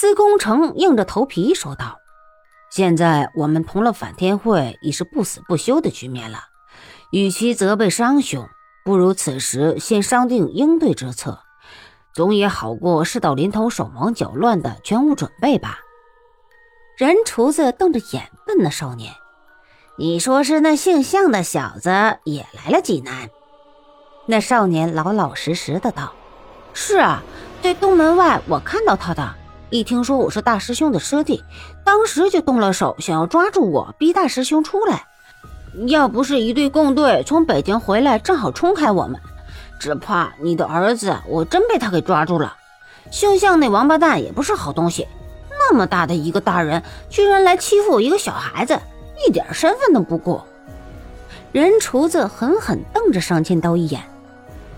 司空城硬着头皮说道：“现在我们同了反天会，已是不死不休的局面了。与其责备商兄，不如此时先商定应对之策，总也好过事到临头手忙脚乱的全无准备吧。”人厨子瞪着眼问那少年：“你说是那姓向的小子也来了济南？”那少年老老实实的道：“是啊，在东门外我看到他的。一听说我是大师兄的师弟，当时就动了手，想要抓住我，逼大师兄出来。要不是一队共队从北京回来，正好冲开我们，只怕你的儿子我真被他给抓住了。姓向那王八蛋也不是好东西。”那么大的一个大人，居然来欺负我一个小孩子，一点身份都不顾。人厨子狠狠瞪着上千刀一眼。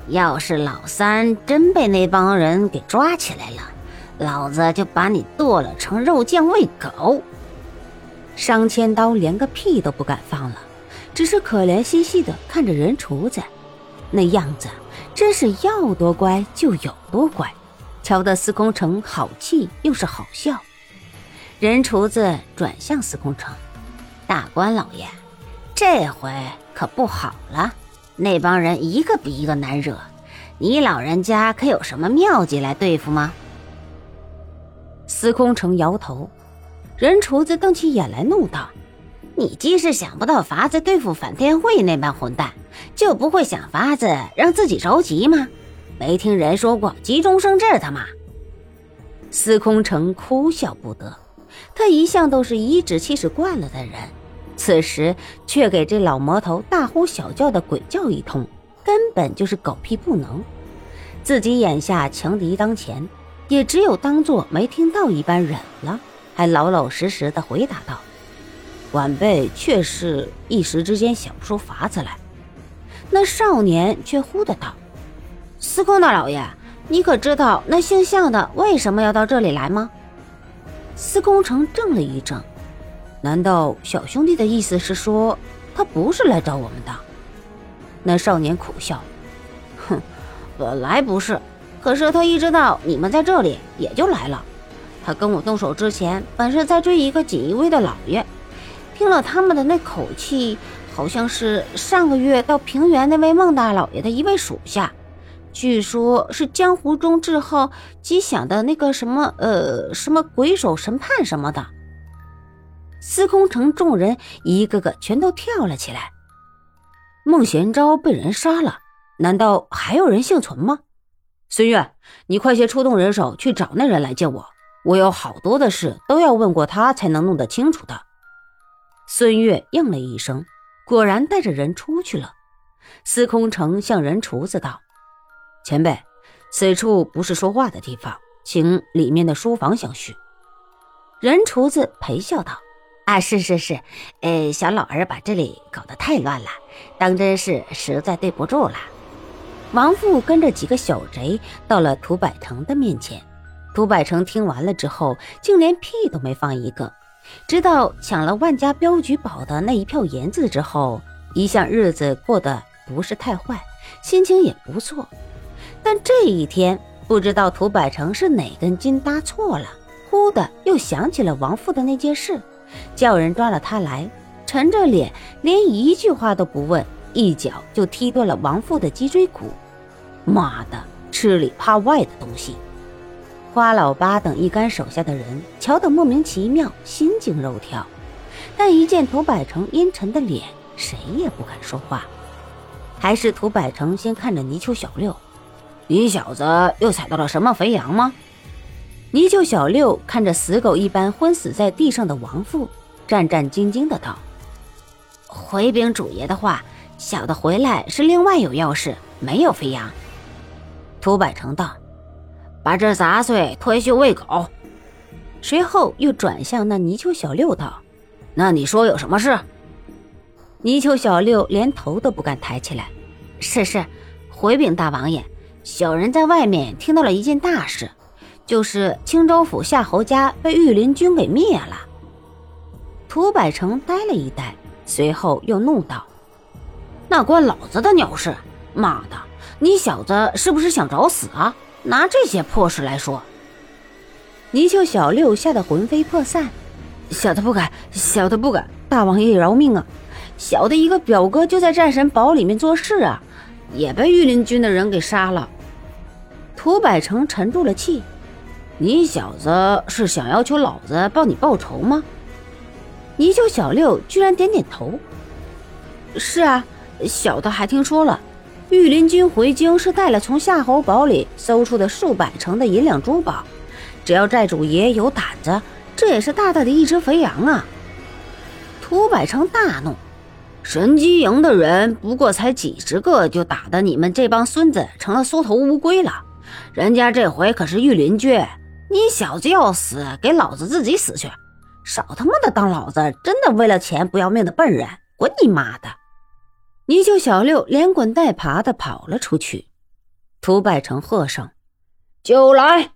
要是老三真被那帮人给抓起来了，老子就把你剁了成肉酱喂狗。上千刀连个屁都不敢放了，只是可怜兮兮的看着人厨子，那样子真是要多乖就有多乖，瞧得司空城好气又是好笑。人厨子转向司空城，大官老爷，这回可不好了，那帮人一个比一个难惹，你老人家可有什么妙计来对付吗？司空城摇头，人厨子瞪起眼来怒道：“你既是想不到法子对付反天会那帮混蛋，就不会想法子让自己着急吗？没听人说过急中生智的吗？”司空城哭笑不得。他一向都是颐指气使惯了的人，此时却给这老魔头大呼小叫的鬼叫一通，根本就是狗屁不能。自己眼下强敌当前，也只有当做没听到一般忍了，还老老实实的回答道：“晚辈确是一时之间想不出法子来。”那少年却呼的道：“司空大老爷，你可知道那姓向的为什么要到这里来吗？”司空城怔了一怔，难道小兄弟的意思是说他不是来找我们的？那少年苦笑，哼，本来不是，可是他一知道你们在这里，也就来了。他跟我动手之前，本是在追一个锦衣卫的老爷，听了他们的那口气，好像是上个月到平原那位孟大老爷的一位属下。据说，是江湖中之后吉祥的那个什么，呃，什么鬼手神判什么的。司空城众人一个个全都跳了起来。孟玄昭被人杀了，难道还有人幸存吗？孙越，你快些出动人手去找那人来见我，我有好多的事都要问过他才能弄得清楚的。孙越应了一声，果然带着人出去了。司空城向人厨子道。前辈，此处不是说话的地方，请里面的书房相叙。人厨子陪笑道：“啊，是是是，呃，小老儿把这里搞得太乱了，当真是实在对不住了。”王父跟着几个小贼到了涂百成的面前，涂百成听完了之后，竟连屁都没放一个。直到抢了万家镖局宝的那一票银子之后，一向日子过得不是太坏，心情也不错。但这一天，不知道涂百成是哪根筋搭错了，忽的又想起了王父的那件事，叫人抓了他来，沉着脸，连一句话都不问，一脚就踢断了王父的脊椎骨。妈的，吃里扒外的东西！花老八等一干手下的人瞧得莫名其妙，心惊肉跳，但一见涂百成阴沉的脸，谁也不敢说话。还是涂百成先看着泥鳅小六。你小子又踩到了什么肥羊吗？泥鳅小六看着死狗一般昏死在地上的王父，战战兢兢的道：“回禀主爷的话，小的回来是另外有要事，没有飞扬。”涂百成道：“把这杂碎脱去喂狗。”随后又转向那泥鳅小六道：“那你说有什么事？”泥鳅小六连头都不敢抬起来：“是是，回禀大王爷。”小人在外面听到了一件大事，就是青州府夏侯家被御林军给灭了。涂百成呆了一呆，随后又怒道：“那关老子的鸟事！妈的，你小子是不是想找死啊？拿这些破事来说！”泥鳅小六吓得魂飞魄散，小的不敢，小的不敢，大王爷饶命啊！小的一个表哥就在战神堡里面做事啊，也被御林军的人给杀了。涂百成沉住了气，你小子是想要求老子帮你报仇吗？泥鳅小六居然点点头，是啊，小的还听说了。御林军回京是带了从夏侯堡里搜出的数百成的银两珠宝，只要寨主爷有胆子，这也是大大的一只肥羊啊！涂百成大怒，神机营的人不过才几十个，就打得你们这帮孙子成了缩头乌龟了。人家这回可是御林军，你小子要死，给老子自己死去！少他妈的当老子真的为了钱不要命的笨人，滚你妈的！泥鳅小六连滚带爬的跑了出去，涂拜成喝声：“就来！”